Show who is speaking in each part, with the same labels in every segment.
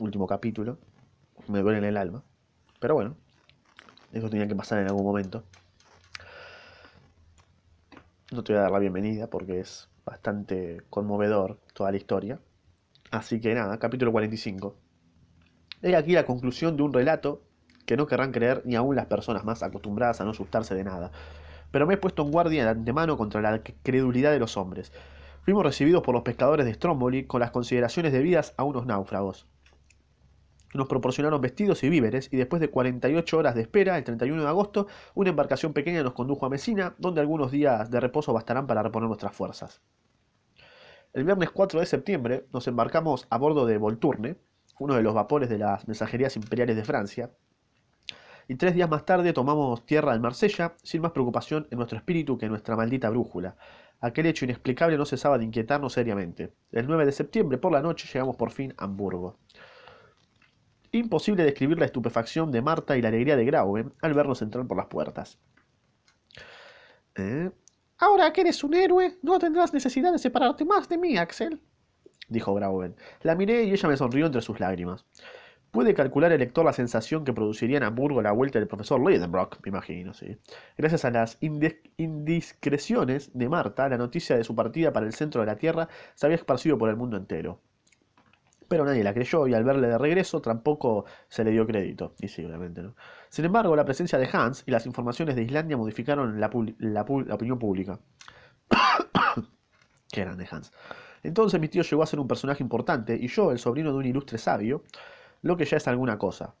Speaker 1: último capítulo. Me duele en el alma. Pero bueno, eso tenía que pasar en algún momento. No te voy a dar la bienvenida porque es bastante conmovedor toda la historia. Así que nada, capítulo 45. He aquí la conclusión de un relato que no querrán creer ni aún las personas más acostumbradas a no asustarse de nada. Pero me he puesto en guardia de antemano contra la credulidad de los hombres. Fuimos recibidos por los pescadores de Stromboli con las consideraciones debidas a unos náufragos. Nos proporcionaron vestidos y víveres y después de 48 horas de espera, el 31 de agosto, una embarcación pequeña nos condujo a Mesina, donde algunos días de reposo bastarán para reponer nuestras fuerzas. El viernes 4 de septiembre nos embarcamos a bordo de Volturne, uno de los vapores de las mensajerías imperiales de Francia, y tres días más tarde tomamos tierra en Marsella, sin más preocupación en nuestro espíritu que en nuestra maldita brújula. Aquel hecho inexplicable no cesaba de inquietarnos seriamente. El 9 de septiembre por la noche llegamos por fin a Hamburgo. Imposible describir la estupefacción de Marta y la alegría de Grauen al vernos entrar por las puertas. ¿Eh? Ahora que eres un héroe, no tendrás necesidad de separarte más de mí, Axel, dijo Grauen. La miré y ella me sonrió entre sus lágrimas. Puede calcular el lector la sensación que produciría en Hamburgo la vuelta del profesor Lidenbrock, me imagino, sí. Gracias a las indiscreciones de Marta, la noticia de su partida para el centro de la Tierra se había esparcido por el mundo entero pero nadie la creyó y al verle de regreso tampoco se le dio crédito. Y sí, obviamente, ¿no? Sin embargo, la presencia de Hans y las informaciones de Islandia modificaron la, opinión pública. Qué grande Hans. Entonces mi tío llegó a ser un personaje importante y yo, el sobrino de un ilustre sabio, lo que ya es alguna cosa.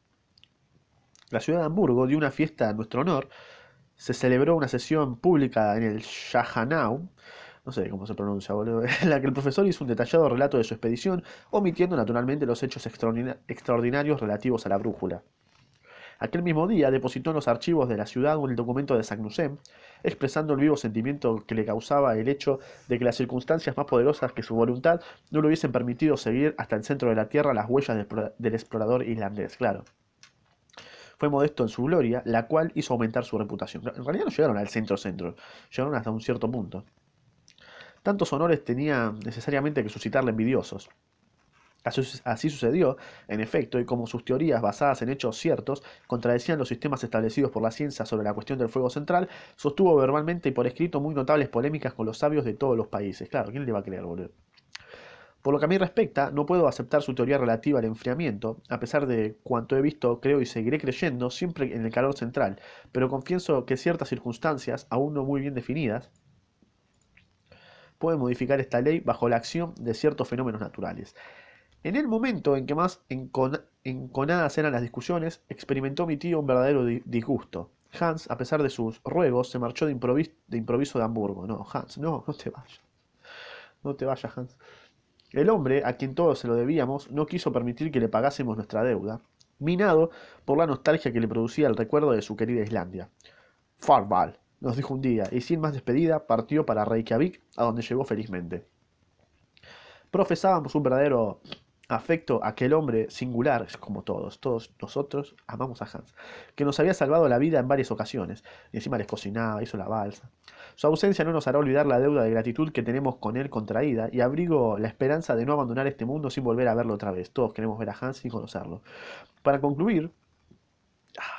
Speaker 1: La ciudad de Hamburgo dio una fiesta en nuestro honor, se celebró una sesión pública en el Shahanau, no sé cómo se pronuncia, boludo, en la que el profesor hizo un detallado relato de su expedición, omitiendo naturalmente los hechos extraordinarios relativos a la brújula. Aquel mismo día depositó en los archivos de la ciudad un documento de Sagnussem, expresando el vivo sentimiento que le causaba el hecho de que las circunstancias más poderosas que su voluntad no le hubiesen permitido seguir hasta el centro de la Tierra las huellas del explorador islandés, claro. Fue modesto en su gloria, la cual hizo aumentar su reputación. En realidad no llegaron al centro-centro, llegaron hasta un cierto punto. Tantos honores tenía necesariamente que suscitarle envidiosos. Así sucedió, en efecto, y como sus teorías basadas en hechos ciertos contradecían los sistemas establecidos por la ciencia sobre la cuestión del fuego central, sostuvo verbalmente y por escrito muy notables polémicas con los sabios de todos los países. Claro, ¿quién le va a creer, boludo? Por lo que a mí respecta, no puedo aceptar su teoría relativa al enfriamiento, a pesar de cuanto he visto, creo y seguiré creyendo siempre en el calor central, pero confieso que ciertas circunstancias, aún no muy bien definidas, puede modificar esta ley bajo la acción de ciertos fenómenos naturales. En el momento en que más enconadas eran las discusiones, experimentó mi tío un verdadero disgusto. Hans, a pesar de sus ruegos, se marchó de, improviso de Hamburgo. No, Hans, no, no te vayas. No te vayas, Hans. El hombre, a quien todos se lo debíamos, no quiso permitir que le pagásemos nuestra deuda, minado por la nostalgia que le producía el recuerdo de su querida Islandia. Farval, nos dijo un día, y sin más despedida partió para Reykjavik, a donde llegó felizmente. Profesábamos un verdadero afecto a aquel hombre singular, como todos, todos nosotros amamos a Hans, que nos había salvado la vida en varias ocasiones, y encima les cocinaba, hizo la balsa. Su ausencia no nos hará olvidar la deuda de gratitud que tenemos con él contraída, y abrigo la esperanza de no abandonar este mundo sin volver a verlo otra vez. Todos queremos ver a Hans y conocerlo. Para concluir,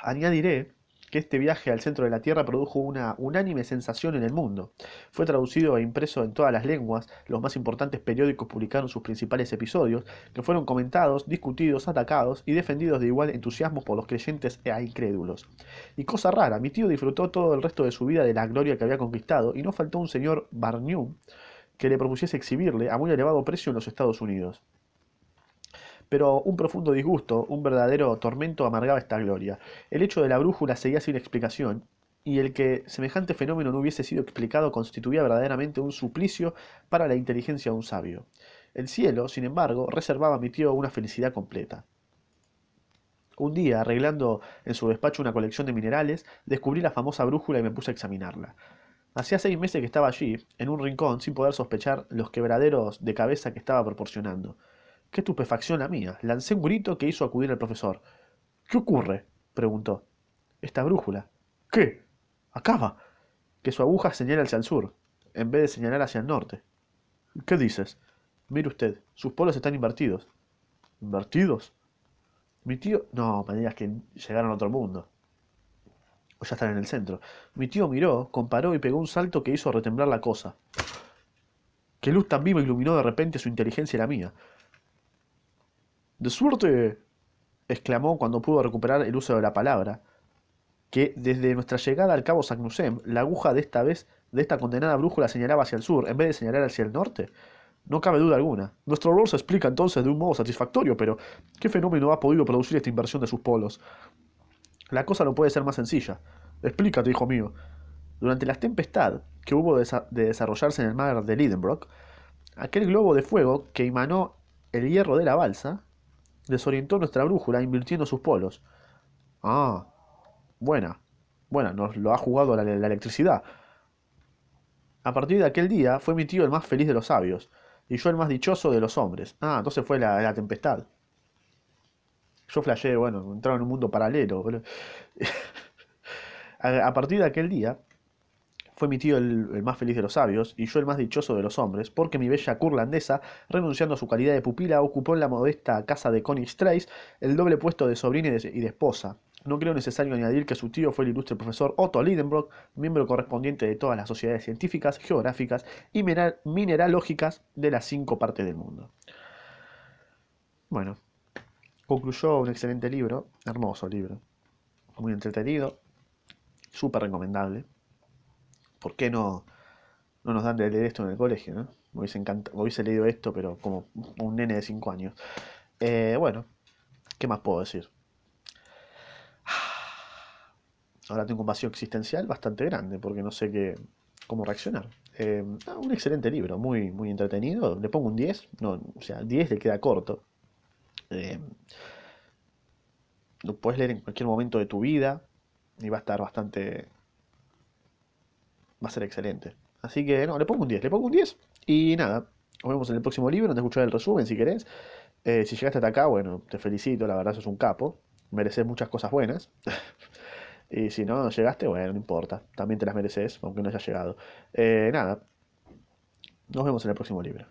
Speaker 1: añadiré que este viaje al centro de la Tierra produjo una unánime sensación en el mundo. Fue traducido e impreso en todas las lenguas, los más importantes periódicos publicaron sus principales episodios, que fueron comentados, discutidos, atacados y defendidos de igual entusiasmo por los creyentes e incrédulos. Y cosa rara, mi tío disfrutó todo el resto de su vida de la gloria que había conquistado, y no faltó un señor Barnum que le propusiese exhibirle a muy elevado precio en los Estados Unidos. Pero un profundo disgusto, un verdadero tormento amargaba esta gloria. El hecho de la brújula seguía sin explicación, y el que semejante fenómeno no hubiese sido explicado constituía verdaderamente un suplicio para la inteligencia de un sabio. El cielo, sin embargo, reservaba a mi tío una felicidad completa. Un día, arreglando en su despacho una colección de minerales, descubrí la famosa brújula y me puse a examinarla. Hacía seis meses que estaba allí, en un rincón, sin poder sospechar los quebraderos de cabeza que estaba proporcionando. Qué estupefacción la mía. Lancé un grito que hizo acudir al profesor. ¿Qué ocurre? preguntó. Esta brújula. ¿Qué? Acaba. Que su aguja señala hacia el sur, en vez de señalar hacia el norte. ¿Qué dices? Mire usted, sus polos están invertidos. ¿Invertidos? Mi tío... No, me digas que llegaron a otro mundo. O ya están en el centro. Mi tío miró, comparó y pegó un salto que hizo retemblar la cosa. Qué luz tan viva iluminó de repente su inteligencia y la mía. De suerte, exclamó cuando pudo recuperar el uso de la palabra, que desde nuestra llegada al cabo Sagnusem, la aguja de esta vez de esta condenada brújula señalaba hacia el sur en vez de señalar hacia el norte. No cabe duda alguna. Nuestro rol se explica entonces de un modo satisfactorio, pero ¿qué fenómeno ha podido producir esta inversión de sus polos? La cosa no puede ser más sencilla. Explícate, hijo mío. Durante la tempestad que hubo de, desarrollarse en el mar de Lidenbrock, aquel globo de fuego que emanó el hierro de la balsa desorientó nuestra brújula invirtiendo sus polos. Ah, buena, buena, nos lo ha jugado la, electricidad. A partir de aquel día fue mi tío el más feliz de los sabios, y yo el más dichoso de los hombres. Ah, entonces fue la, la tempestad. Yo flasheé, bueno, entraron en un mundo paralelo. a partir de aquel día, fue mi tío el, más feliz de los sabios, y yo el más dichoso de los hombres, porque mi bella curlandesa, renunciando a su calidad de pupila, ocupó en la modesta casa de Trace el doble puesto de sobrina y de, esposa. No creo necesario añadir que su tío fue el ilustre profesor Otto Lidenbrock, miembro correspondiente de todas las sociedades científicas, geográficas y mineralógicas de las cinco partes del mundo. Bueno, concluyó un excelente libro, hermoso libro, muy entretenido, súper recomendable. ¿Por qué no, no nos dan de leer esto en el colegio? ¿no? Me hubiese, hubiese leído esto, pero como un nene de 5 años. Eh, bueno, ¿qué más puedo decir? Ahora tengo un vacío existencial bastante grande porque no sé qué, cómo reaccionar. Eh, un excelente libro, muy, muy entretenido. Le pongo un 10, no, o sea, 10 le queda corto. Eh, lo puedes leer en cualquier momento de tu vida y va a estar bastante va a ser excelente. Así que no, le pongo un 10, le pongo un 10 y nada. Nos vemos en el próximo libro, te escuchar el resumen si querés. Eh, si llegaste hasta acá, bueno, te felicito, la verdad sos un capo. Mereces muchas cosas buenas. y si no llegaste, bueno, no importa. También te las mereces, aunque no hayas llegado. Eh, nada. Nos vemos en el próximo libro.